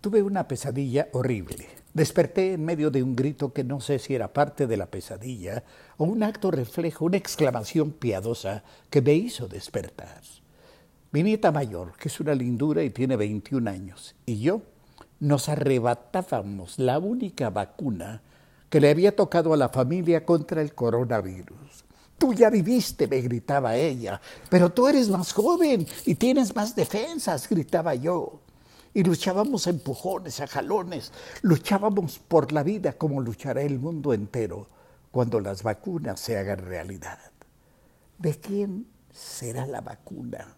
Tuve una pesadilla horrible. Desperté en medio de un grito que no sé si era parte de la pesadilla o un acto reflejo, una exclamación piadosa que me hizo despertar. Mi nieta mayor, que es una lindura y tiene 21 años, y yo nos arrebatábamos la única vacuna que le había tocado a la familia contra el coronavirus. Tú ya viviste, me gritaba ella, pero tú eres más joven y tienes más defensas, gritaba yo. Y luchábamos a empujones, a jalones, luchábamos por la vida como luchará el mundo entero cuando las vacunas se hagan realidad. ¿De quién será la vacuna?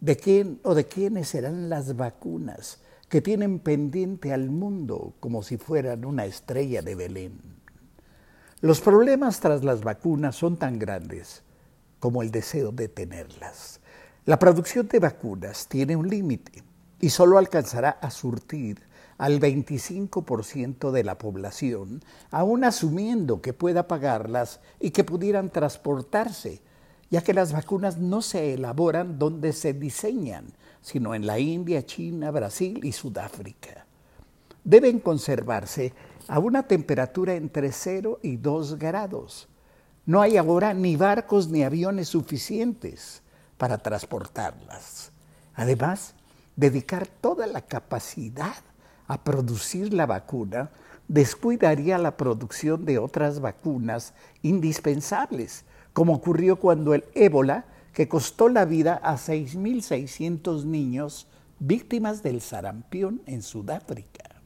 ¿De quién o de quiénes serán las vacunas que tienen pendiente al mundo como si fueran una estrella de Belén? Los problemas tras las vacunas son tan grandes como el deseo de tenerlas. La producción de vacunas tiene un límite y solo alcanzará a surtir al 25% de la población, aún asumiendo que pueda pagarlas y que pudieran transportarse, ya que las vacunas no se elaboran donde se diseñan, sino en la India, China, Brasil y Sudáfrica. Deben conservarse a una temperatura entre 0 y 2 grados. No hay ahora ni barcos ni aviones suficientes para transportarlas. Además, dedicar toda la capacidad a producir la vacuna descuidaría la producción de otras vacunas indispensables, como ocurrió cuando el ébola, que costó la vida a 6.600 niños víctimas del sarampión en Sudáfrica.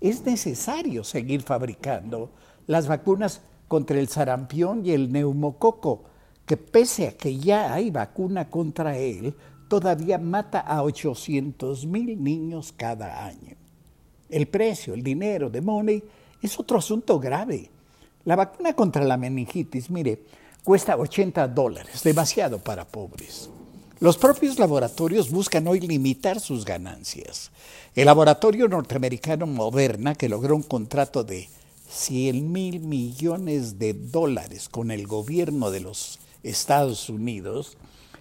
Es necesario seguir fabricando las vacunas contra el sarampión y el neumococo, que pese a que ya hay vacuna contra él, todavía mata a 800 mil niños cada año. El precio, el dinero de Money es otro asunto grave. La vacuna contra la meningitis, mire, cuesta 80 dólares, demasiado para pobres. Los propios laboratorios buscan hoy limitar sus ganancias. El laboratorio norteamericano Moderna, que logró un contrato de 100 mil millones de dólares con el gobierno de los Estados Unidos,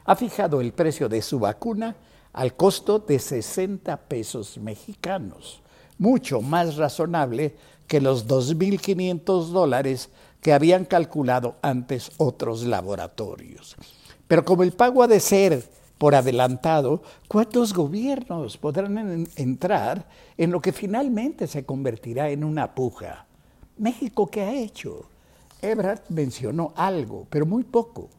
ha fijado el precio de su vacuna al costo de 60 pesos mexicanos, mucho más razonable que los 2.500 dólares que habían calculado antes otros laboratorios. Pero como el pago ha de ser por adelantado, ¿cuántos gobiernos podrán entrar en lo que finalmente se convertirá en una puja? México, ¿qué ha hecho? Ebrard mencionó algo, pero muy poco.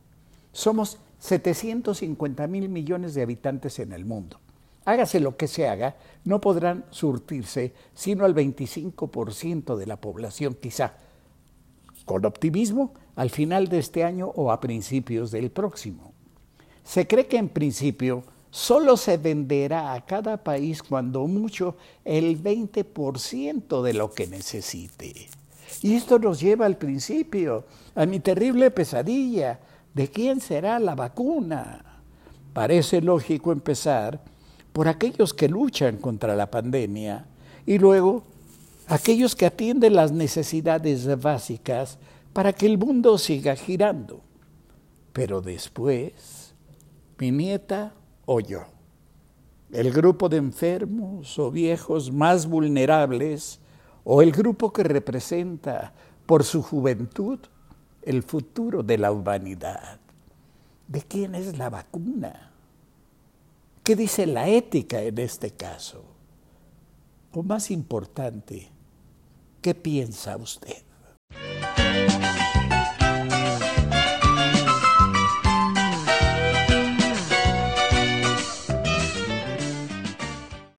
Somos 750 mil millones de habitantes en el mundo. Hágase lo que se haga, no podrán surtirse sino al 25% de la población, quizá, con optimismo, al final de este año o a principios del próximo. Se cree que en principio solo se venderá a cada país cuando mucho el 20% de lo que necesite. Y esto nos lleva al principio, a mi terrible pesadilla, ¿De quién será la vacuna? Parece lógico empezar por aquellos que luchan contra la pandemia y luego aquellos que atienden las necesidades básicas para que el mundo siga girando. Pero después, mi nieta o yo, el grupo de enfermos o viejos más vulnerables, o el grupo que representa por su juventud el futuro de la humanidad. ¿De quién es la vacuna? ¿Qué dice la ética en este caso? O más importante, ¿qué piensa usted?